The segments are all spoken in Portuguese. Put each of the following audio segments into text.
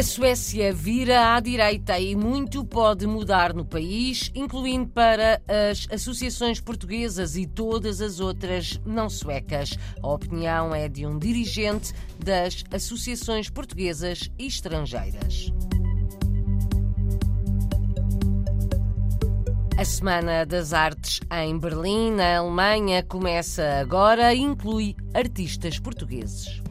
A Suécia vira à direita e muito pode mudar no país, incluindo para as associações portuguesas e todas as outras não suecas. A opinião é de um dirigente das associações portuguesas e estrangeiras. A Semana das Artes em Berlim, na Alemanha, começa agora e inclui artistas portugueses.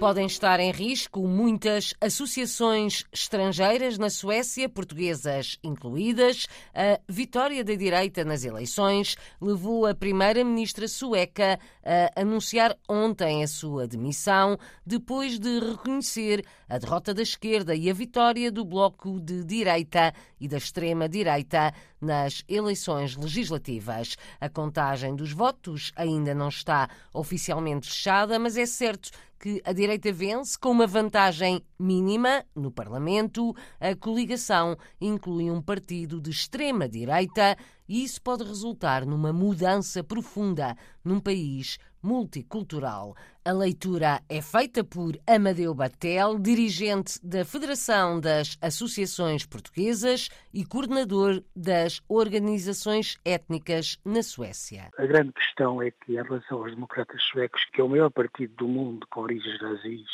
Podem estar em risco muitas associações estrangeiras na Suécia, portuguesas incluídas. A vitória da direita nas eleições levou a primeira-ministra sueca a anunciar ontem a sua demissão, depois de reconhecer a derrota da esquerda e a vitória do bloco de direita e da extrema-direita nas eleições legislativas. A contagem dos votos ainda não está oficialmente fechada, mas é certo que a direita vence com uma vantagem mínima no Parlamento. A coligação inclui um partido de extrema-direita e isso pode resultar numa mudança profunda num país multicultural. A leitura é feita por Amadeu Batel, dirigente da Federação das Associações Portuguesas e coordenador das organizações étnicas na Suécia. A grande questão é que, em relação aos democratas suecos, que é o maior partido do mundo com origens nazis,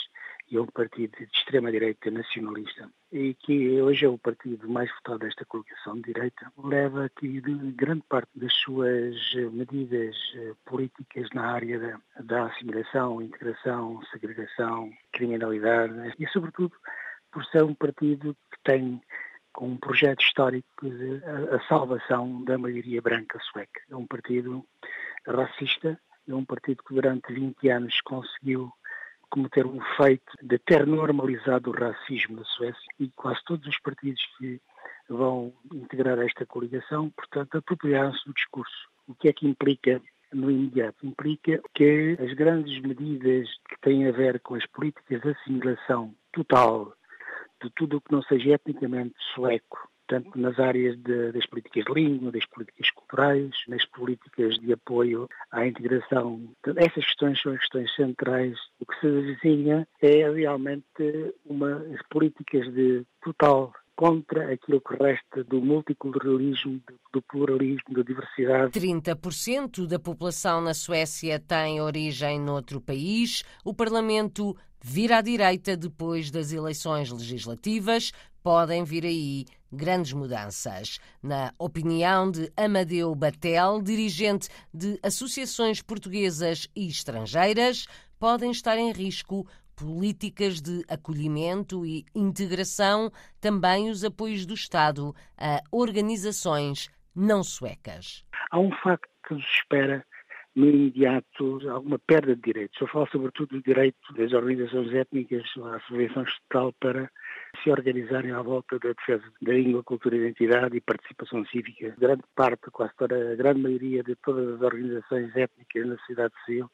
e é um partido de extrema-direita nacionalista, e que hoje é o partido mais votado desta coligação de direita, leva aqui grande parte das suas medidas eh, políticas na área da, da assimilação, integração, segregação, criminalidade, e sobretudo por ser um partido que tem com um projeto histórico de a, a salvação da maioria branca sueca. É um partido racista, é um partido que durante 20 anos conseguiu cometer um feito de ter normalizado o racismo na Suécia e quase todos os partidos que vão integrar esta coligação, portanto, apropriaram-se do discurso. O que é que implica no imediato? Implica que as grandes medidas que têm a ver com as políticas de assimilação total de tudo o que não seja etnicamente sueco, tanto nas áreas de, das políticas de língua, das políticas culturais, nas políticas de apoio à integração. Essas questões são as questões centrais. O que se desenha é realmente uma políticas de total contra aquilo que resta do multiculturalismo, do pluralismo, da diversidade. 30% da população na Suécia tem origem noutro país. O Parlamento vira à direita depois das eleições legislativas. Podem vir aí grandes mudanças. Na opinião de Amadeu Batel, dirigente de associações portuguesas e estrangeiras, podem estar em risco políticas de acolhimento e integração, também os apoios do Estado a organizações não suecas. Há um facto que nos espera no imediato alguma perda de direitos. Eu falo sobretudo do direito das organizações étnicas à subvenção estatal para se organizarem à volta da defesa da língua, cultura, identidade e participação cívica. Grande parte, quase toda a grande maioria de todas as organizações étnicas na sociedade civil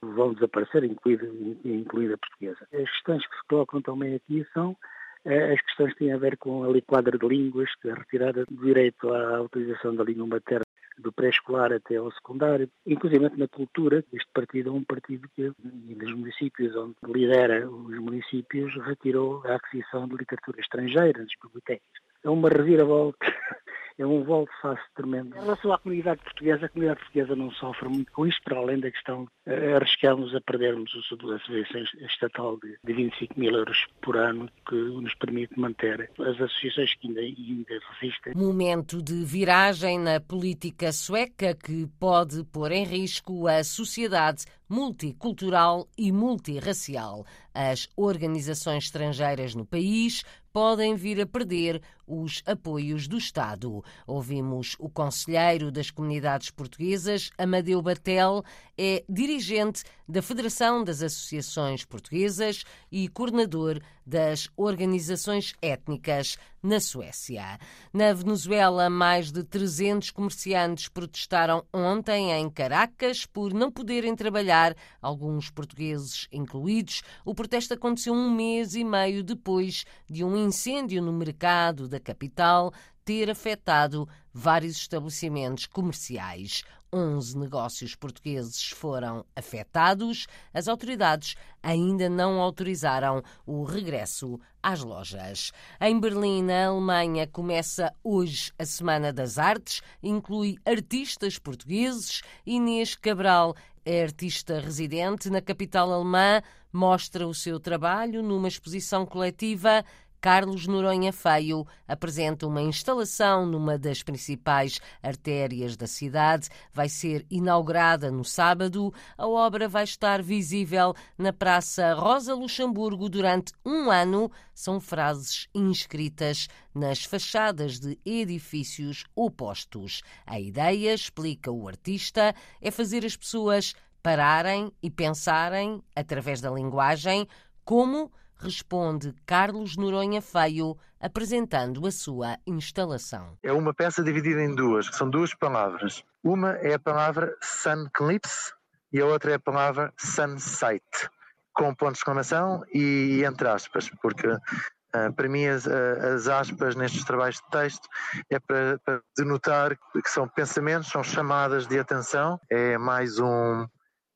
vão desaparecer, incluída, incluída a portuguesa. As questões que se colocam também aqui são eh, as questões que têm a ver com a liquadra de línguas, a retirada do direito à utilização da língua materna do pré-escolar até ao secundário, inclusive na cultura. Este partido é um partido que, nos municípios onde lidera os municípios, retirou a aquisição de literatura estrangeira nas bibliotecas. É uma reviravolta é um volto face tremendo. Em relação à comunidade portuguesa, a comunidade portuguesa não sofre muito com isto, para além da questão uh, arriscamos a perdermos a subvenção estatal de, de 25 mil euros por ano, que nos permite manter as associações que ainda, ainda resistem. Momento de viragem na política sueca que pode pôr em risco a sociedade multicultural e multirracial. As organizações estrangeiras no país podem vir a perder os apoios do Estado. Ouvimos o conselheiro das comunidades portuguesas, Amadeu Batel, é dirigente da Federação das Associações Portuguesas e coordenador das organizações étnicas na Suécia. Na Venezuela, mais de 300 comerciantes protestaram ontem em Caracas por não poderem trabalhar, alguns portugueses incluídos. O protesto aconteceu um mês e meio depois de um incêndio no mercado da capital ter afetado vários estabelecimentos comerciais. 11 negócios portugueses foram afetados. As autoridades ainda não autorizaram o regresso às lojas. Em Berlim, na Alemanha, começa hoje a Semana das Artes, inclui artistas portugueses. Inês Cabral é artista residente na capital alemã, mostra o seu trabalho numa exposição coletiva Carlos Noronha Feio apresenta uma instalação numa das principais artérias da cidade. Vai ser inaugurada no sábado. A obra vai estar visível na Praça Rosa Luxemburgo durante um ano. São frases inscritas nas fachadas de edifícios opostos. A ideia, explica o artista, é fazer as pessoas pararem e pensarem, através da linguagem, como responde Carlos Noronha Feio, apresentando a sua instalação. É uma peça dividida em duas, que são duas palavras. Uma é a palavra sunclipse e a outra é a palavra sunsight, com ponto de exclamação e entre aspas, porque uh, para mim as, as, aspas nestes trabalhos de texto é para, para denotar que são pensamentos, são chamadas de atenção, é mais um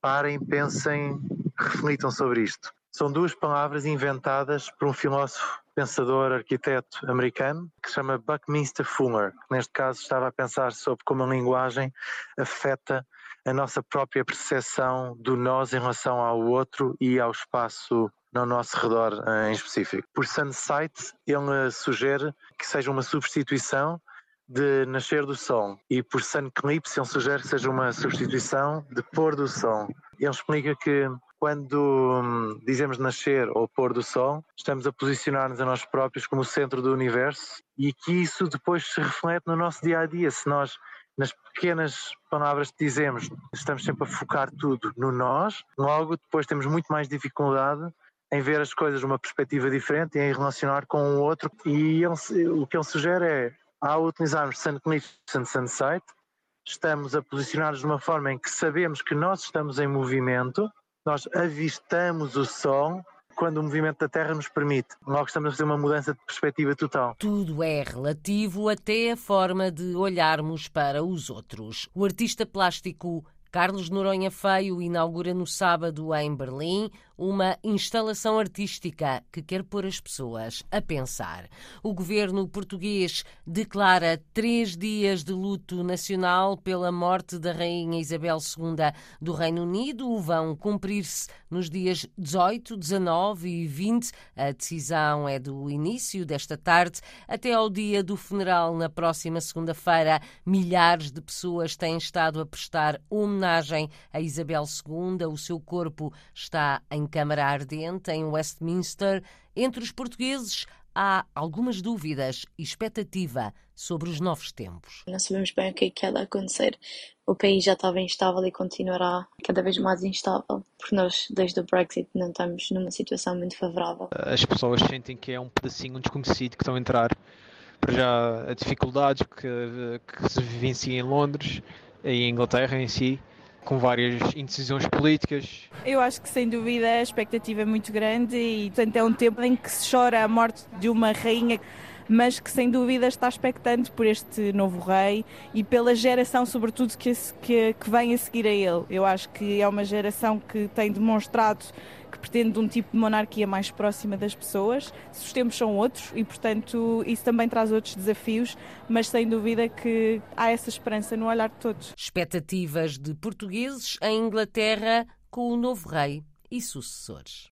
parem, pensem, reflitam sobre isto. São duas palavras inventadas por um filósofo, pensador, arquiteto americano que se chama Buckminster Fuller. Neste caso estava a pensar sobre como a linguagem afeta a nossa própria percepção do nós em relação ao outro e ao espaço no nosso redor eh, em específico. Por Sunsight, ele sugere que seja uma substituição de nascer do sol e por Sunclipse ele sugere que seja uma substituição de pôr do sol. Ele explica que quando hum, dizemos nascer ou pôr do sol, estamos a posicionar-nos a nós próprios como o centro do universo e que isso depois se reflete no nosso dia a dia. Se nós, nas pequenas palavras que dizemos, estamos sempre a focar tudo no nós, logo depois temos muito mais dificuldade em ver as coisas de uma perspectiva diferente e em relacionar com o outro. E ele, o que ele sugere é, ao utilizarmos Sun Connection Sunsight, estamos a posicionar-nos de uma forma em que sabemos que nós estamos em movimento nós avistamos o Sol quando o movimento da Terra nos permite. Logo estamos a fazer uma mudança de perspectiva total. Tudo é relativo até a forma de olharmos para os outros. O artista plástico Carlos Noronha Feio inaugura no sábado em Berlim uma instalação artística que quer pôr as pessoas a pensar. O governo português declara três dias de luto nacional pela morte da Rainha Isabel II do Reino Unido. Vão cumprir-se nos dias 18, 19 e 20. A decisão é do início desta tarde até ao dia do funeral na próxima segunda-feira. Milhares de pessoas têm estado a prestar homenagem a Isabel II. O seu corpo está em Câmara Ardente, em Westminster. Entre os portugueses há algumas dúvidas e expectativa sobre os novos tempos. Não sabemos bem o que é que há de acontecer. O país já estava instável e continuará cada vez mais instável, porque nós, desde o Brexit, não estamos numa situação muito favorável. As pessoas sentem que é um pedacinho desconhecido que estão a entrar. Para já, a dificuldades que, que se vivenciam em Londres e em Inglaterra em si com várias indecisões políticas. Eu acho que sem dúvida a expectativa é muito grande e portanto é um tempo em que se chora a morte de uma rainha mas que sem dúvida está expectante por este novo rei e pela geração, sobretudo, que, que, que vem a seguir a ele. Eu acho que é uma geração que tem demonstrado que pretende um tipo de monarquia mais próxima das pessoas. Os tempos são outros e, portanto, isso também traz outros desafios, mas sem dúvida que há essa esperança no olhar de todos. Expectativas de portugueses em Inglaterra com o novo rei e sucessores.